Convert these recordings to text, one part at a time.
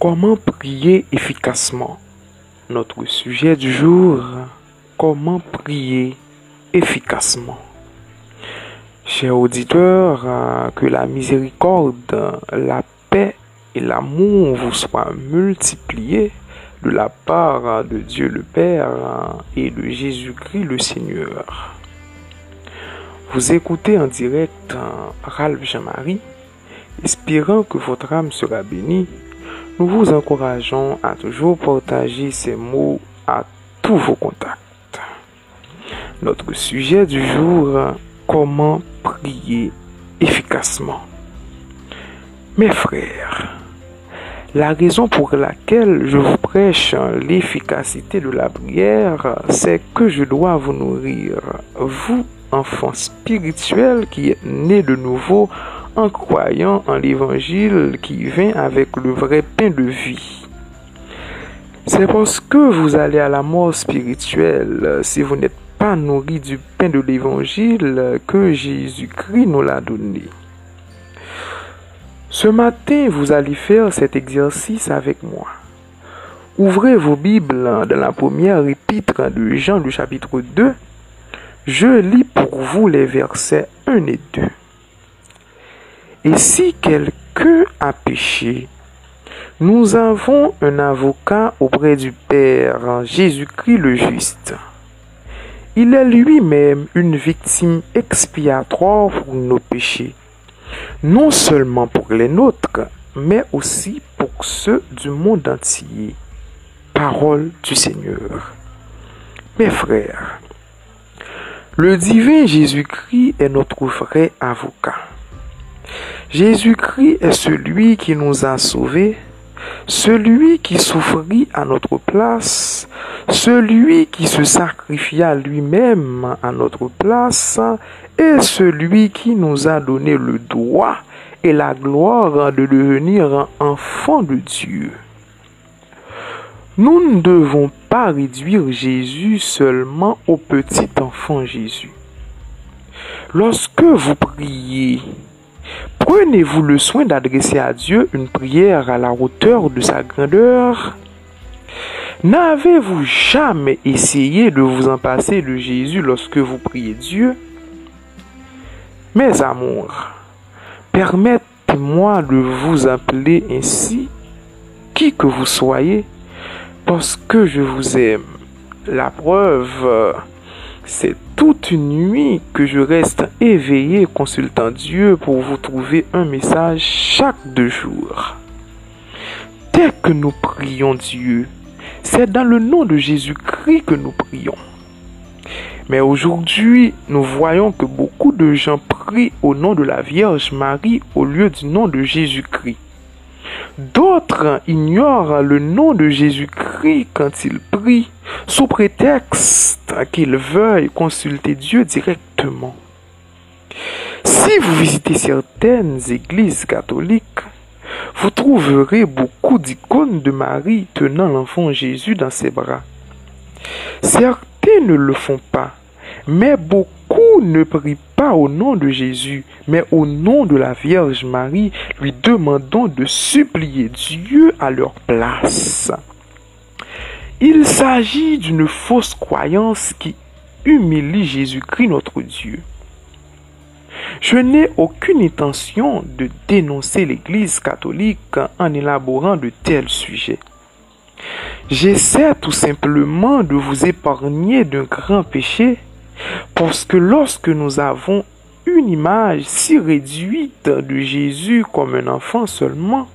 Comment prier efficacement? Notre sujet du jour, comment prier efficacement Chers auditeurs, euh, que la miséricorde, la paix et l'amour vous soient multipliés de la part de Dieu le Père et de Jésus-Christ le Seigneur. Vous écoutez en direct euh, Ralph Jean-Marie, espérant que votre âme sera bénie. Nous vous encourageons à toujours partager ces mots à tous vos contacts. Notre sujet du jour, comment prier efficacement. Mes frères, la raison pour laquelle je vous prêche l'efficacité de la prière, c'est que je dois vous nourrir, vous, enfants spirituels qui êtes nés de nouveau en croyant en l'évangile qui vient avec le vrai pain de vie. C'est parce que vous allez à la mort spirituelle si vous n'êtes pas nourri du pain de l'évangile que Jésus-Christ nous l'a donné. Ce matin, vous allez faire cet exercice avec moi. Ouvrez vos Bibles dans la première épître de Jean, du chapitre 2. Je lis pour vous les versets 1 et 2. Et si quelqu'un a péché, nous avons un avocat auprès du Père, Jésus-Christ le juste. Il est lui-même une victime expiatoire pour nos péchés non seulement pour les nôtres, mais aussi pour ceux du monde entier. Parole du Seigneur. Mes frères, le divin Jésus-Christ est notre vrai avocat. Jésus-Christ est celui qui nous a sauvés, celui qui souffrit à notre place, celui qui se sacrifia lui-même à notre place et celui qui nous a donné le droit et la gloire de devenir enfants de Dieu. Nous ne devons pas réduire Jésus seulement au petit enfant Jésus. Lorsque vous priez, prenez-vous le soin d'adresser à Dieu une prière à la hauteur de sa grandeur? N'avez-vous jamais essayé de vous en passer de Jésus lorsque vous priez Dieu? Mes amours, permettez-moi de vous appeler ainsi, qui que vous soyez, parce que je vous aime. La preuve, c'est toute une nuit que je reste éveillé consultant Dieu pour vous trouver un message chaque deux jours. Dès que nous prions Dieu, c'est dans le nom de Jésus-Christ que nous prions. Mais aujourd'hui, nous voyons que beaucoup de gens prient au nom de la Vierge Marie au lieu du nom de Jésus-Christ. D'autres ignorent le nom de Jésus-Christ quand ils prient, sous prétexte qu'ils veuillent consulter Dieu directement. Si vous visitez certaines églises catholiques, vous trouverez beaucoup d'icônes de Marie tenant l'enfant Jésus dans ses bras. Certains ne le font pas, mais beaucoup ne prient pas au nom de Jésus, mais au nom de la Vierge Marie, lui demandant de supplier Dieu à leur place. Il s'agit d'une fausse croyance qui humilie Jésus-Christ notre Dieu. Je n'ai aucune intention de dénoncer l'Église catholique en élaborant de tels sujets. J'essaie tout simplement de vous épargner d'un grand péché parce que lorsque nous avons une image si réduite de Jésus comme un enfant seulement,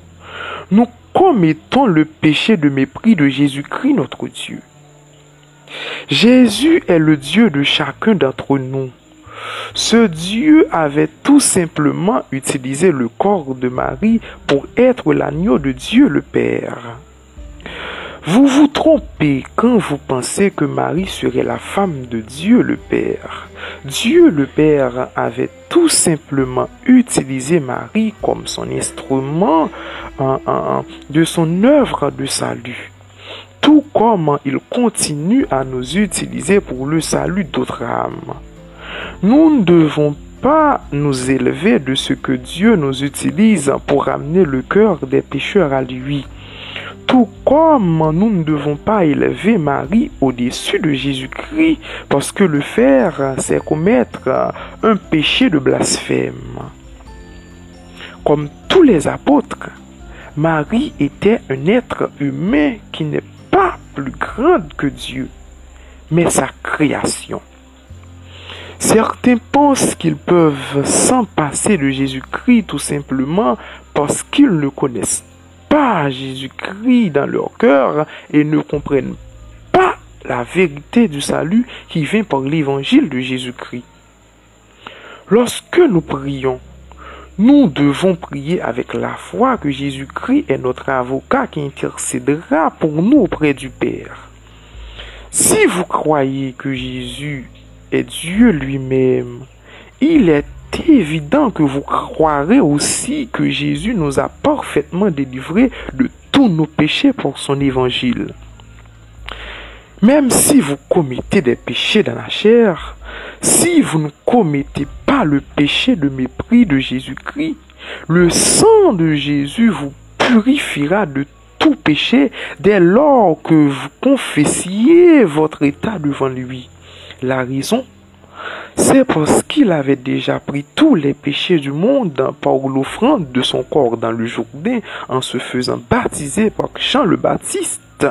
nous commettons le péché de mépris de Jésus-Christ notre Dieu. Jésus est le Dieu de chacun d'entre nous. Ce Dieu avait tout simplement utilisé le corps de Marie pour être l'agneau de Dieu le Père. Vous vous trompez quand vous pensez que Marie serait la femme de Dieu le Père. Dieu le Père avait tout simplement utilisé Marie comme son instrument de son œuvre de salut. Tout comme il continue à nous utiliser pour le salut d'autres âmes. Nous ne devons pas nous élever de ce que Dieu nous utilise pour amener le cœur des pécheurs à lui. Tout comme nous ne devons pas élever Marie au-dessus de Jésus-Christ, parce que le faire, c'est commettre un péché de blasphème. Comme tous les apôtres, Marie était un être humain qui n'est pas plus grande que Dieu, mais sa création. Certains pensent qu'ils peuvent s'en passer de Jésus-Christ tout simplement parce qu'ils ne connaissent pas Jésus-Christ dans leur cœur et ne comprennent pas la vérité du salut qui vient par l'évangile de Jésus-Christ. Lorsque nous prions, nous devons prier avec la foi que Jésus-Christ est notre avocat qui intercédera pour nous auprès du Père. Si vous croyez que Jésus est Dieu lui-même, il est évident que vous croirez aussi que Jésus nous a parfaitement délivrés de tous nos péchés pour son évangile. Même si vous commettez des péchés dans la chair, si vous ne commettez pas le péché de mépris de Jésus-Christ, le sang de Jésus vous purifiera de tout péché dès lors que vous confessiez votre état devant lui. La raison, c'est parce qu'il avait déjà pris tous les péchés du monde par l'offrande de son corps dans le Jourdain en se faisant baptiser par Jean le Baptiste.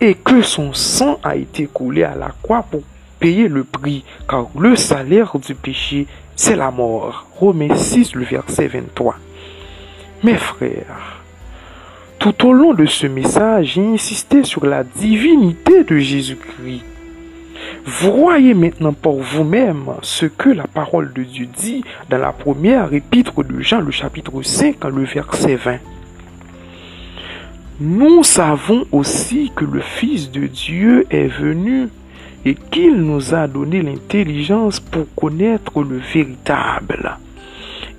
Et que son sang a été coulé à la croix pour payer le prix, car le salaire du péché, c'est la mort. Romains 6, le verset 23. Mes frères, tout au long de ce message, j'ai insisté sur la divinité de Jésus-Christ. Voyez maintenant pour vous-même ce que la parole de Dieu dit dans la première épître de Jean, le chapitre 5, le verset 20. Nous savons aussi que le Fils de Dieu est venu et qu'il nous a donné l'intelligence pour connaître le véritable.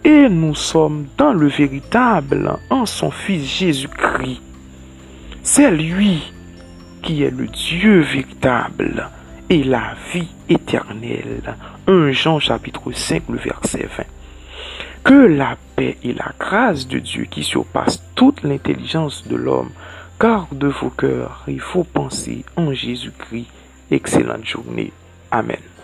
Et nous sommes dans le véritable en son Fils Jésus-Christ. C'est lui qui est le Dieu véritable et la vie éternelle. 1 Jean chapitre 5, le verset 20. Que la paix et la grâce de Dieu qui surpasse toute l'intelligence de l'homme garde vos cœurs. Il faut penser en Jésus-Christ. Excellente journée. Amen.